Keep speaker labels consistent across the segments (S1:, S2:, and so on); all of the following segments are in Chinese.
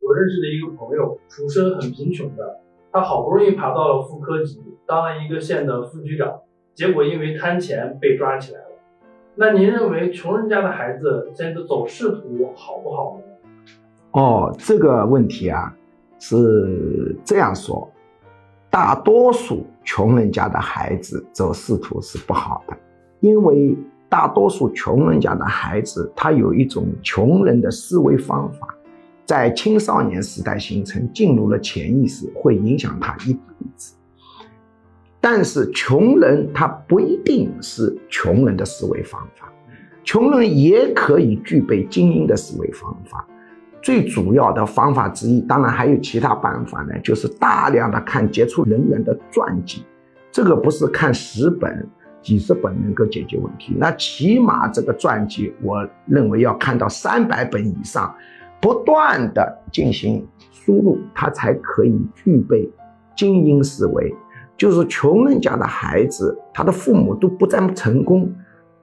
S1: 我认识的一个朋友，出身很贫穷的，他好不容易爬到了副科级，当了一个县的副局长，结果因为贪钱被抓起来了。那您认为穷人家的孩子现在走仕途好不好呢？
S2: 哦，这个问题啊，是这样说，大多数穷人家的孩子走仕途是不好的，因为大多数穷人家的孩子他有一种穷人的思维方法，在青少年时代形成，进入了潜意识，会影响他一辈子。但是穷人他不一定是穷人的思维方法，穷人也可以具备精英的思维方法。最主要的方法之一，当然还有其他办法呢，就是大量的看杰出人员的传记。这个不是看十本、几十本能够解决问题，那起码这个传记，我认为要看到三百本以上，不断的进行输入，他才可以具备精英思维。就是穷人家的孩子，他的父母都不怎么成功，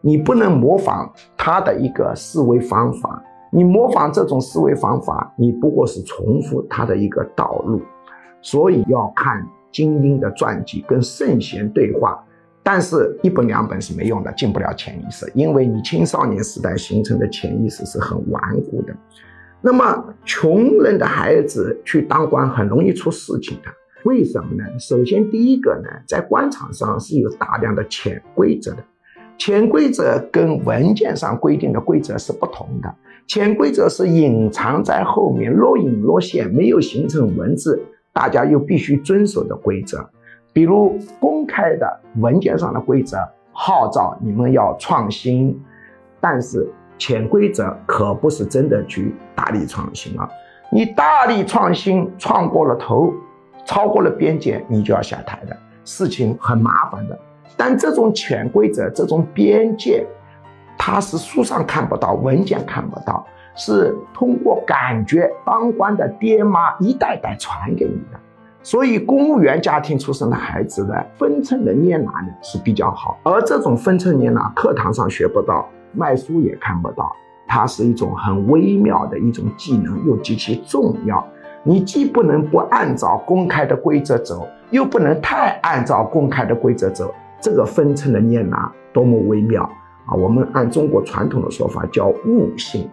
S2: 你不能模仿他的一个思维方法。你模仿这种思维方法，你不过是重复他的一个道路。所以要看精英的传记，跟圣贤对话。但是，一本两本是没用的，进不了潜意识，因为你青少年时代形成的潜意识是很顽固的。那么，穷人的孩子去当官很容易出事情的。为什么呢？首先，第一个呢，在官场上是有大量的潜规则的，潜规则跟文件上规定的规则是不同的。潜规则是隐藏在后面，若隐若现，没有形成文字，大家又必须遵守的规则。比如公开的文件上的规则，号召你们要创新，但是潜规则可不是真的去大力创新啊！你大力创新，创过了头。超过了边界，你就要下台的，事情很麻烦的。但这种潜规则、这种边界，它是书上看不到，文件看不到，是通过感觉，当官的爹妈一代代传给你的。所以，公务员家庭出生的孩子呢，分寸的捏拿呢是比较好。而这种分寸捏拿，课堂上学不到，卖书也看不到，它是一种很微妙的一种技能，又极其重要。你既不能不按照公开的规则走，又不能太按照公开的规则走，这个分寸的捏拿多么微妙啊！我们按中国传统的说法叫悟性。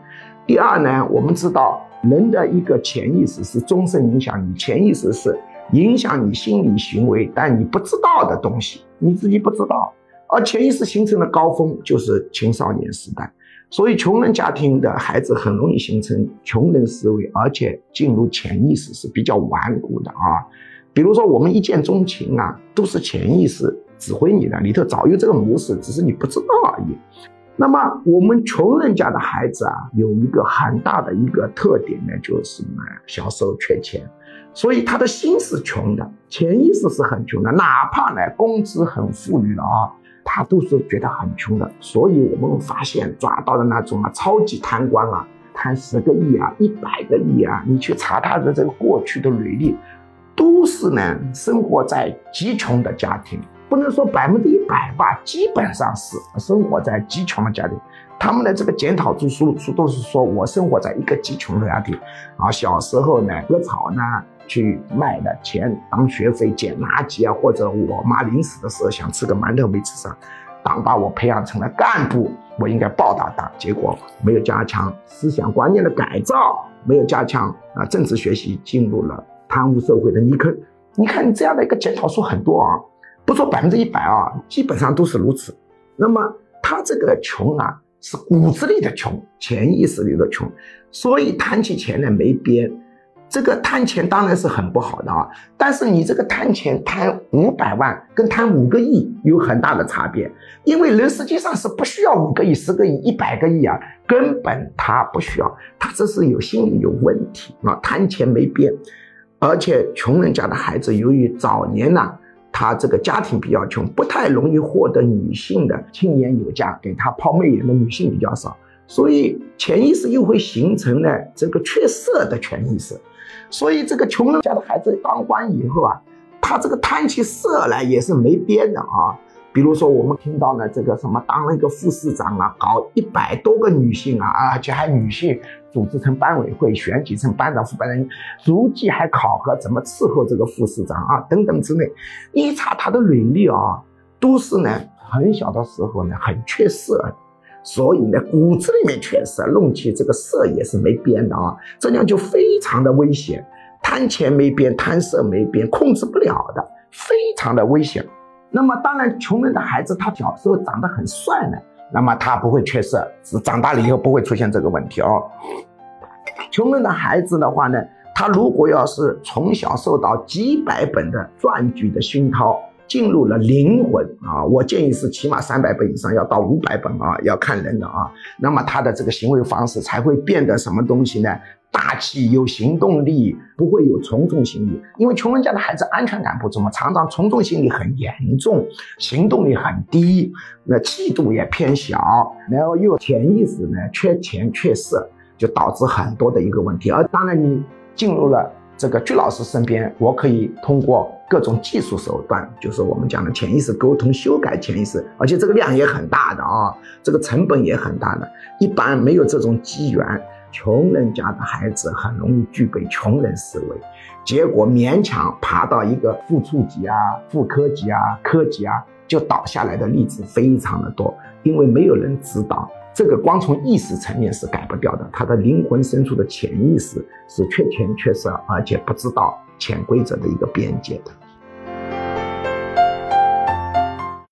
S2: 第二呢，我们知道人的一个潜意识是终身影响你，潜意识是影响你心理行为，但你不知道的东西，你自己不知道。而潜意识形成的高峰就是青少年时代。所以，穷人家庭的孩子很容易形成穷人思维，而且进入潜意识是比较顽固的啊。比如说，我们一见钟情啊，都是潜意识指挥你的，里头早有这个模式，只是你不知道而已。那么，我们穷人家的孩子啊，有一个很大的一个特点呢，就是呢，小时候缺钱，所以他的心是穷的，潜意识是很穷的，哪怕呢工资很富裕了啊。他都是觉得很穷的，所以我们发现抓到的那种啊，超级贪官啊，贪十个亿啊，一百个亿啊，你去查他的这个过去的履历，都是呢生活在极穷的家庭，不能说百分之一百吧，基本上是生活在极穷的家庭。他们的这个检讨书书书都是说我生活在一个极穷的家庭，啊，小时候呢割草呢。去卖的钱当学费捡垃圾啊，或者我妈临死的时候想吃个馒头没吃上，党把我培养成了干部，我应该报答党。结果没有加强思想观念的改造，没有加强啊政治学习，进入了贪污受贿的泥坑。你看这样的一个检讨书很多啊，不说百分之一百啊，基本上都是如此。那么他这个穷啊，是骨子里的穷，潜意识里的穷，所以谈起钱来没边。这个贪钱当然是很不好的啊，但是你这个贪钱贪五百万跟贪五个亿有很大的差别，因为人实际上是不需要五个亿、十个亿、一百个亿啊，根本他不需要，他这是有心理有问题啊，贪钱没边，而且穷人家的孩子由于早年呢，他这个家庭比较穷，不太容易获得女性的青年有加，给他抛媚眼的女性比较少，所以潜意识又会形成呢这个缺色的潜意识。所以这个穷人家的孩子当官以后啊，他这个贪起色来也是没边的啊。比如说我们听到呢，这个什么当了一个副市长啊，搞一百多个女性啊，而且还女性组织成班委会，选举成班长、副班长，书记还考核怎么伺候这个副市长啊，等等之类。一查他的履历啊，都是呢很小的时候呢很缺色，所以呢骨子里面缺色，弄起这个色也是没边的啊，这样就非常的危险。贪钱没边，贪色没边，控制不了的，非常的危险。那么当然，穷人的孩子他小时候长得很帅呢，那么他不会缺色，是长大了以后不会出现这个问题哦。穷人的孩子的话呢，他如果要是从小受到几百本的传记的熏陶，进入了灵魂啊，我建议是起码三百本以上，要到五百本啊，要看人的啊。那么他的这个行为方式才会变得什么东西呢？大气有行动力，不会有从众心理，因为穷人家的孩子安全感不足嘛，常常从众心理很严重，行动力很低，那气度也偏小，然后又潜意识呢缺钱缺色，就导致很多的一个问题。而当然你进入了这个鞠老师身边，我可以通过各种技术手段，就是我们讲的潜意识沟通，修改潜意识，而且这个量也很大的啊，这个成本也很大的，一般没有这种机缘。穷人家的孩子很容易具备穷人思维，结果勉强爬到一个副处级啊、副科级啊、科级啊，就倒下来的例子非常的多。因为没有人指导，这个光从意识层面是改不掉的。他的灵魂深处的潜意识是缺钱缺色，而且不知道潜规则的一个边界的。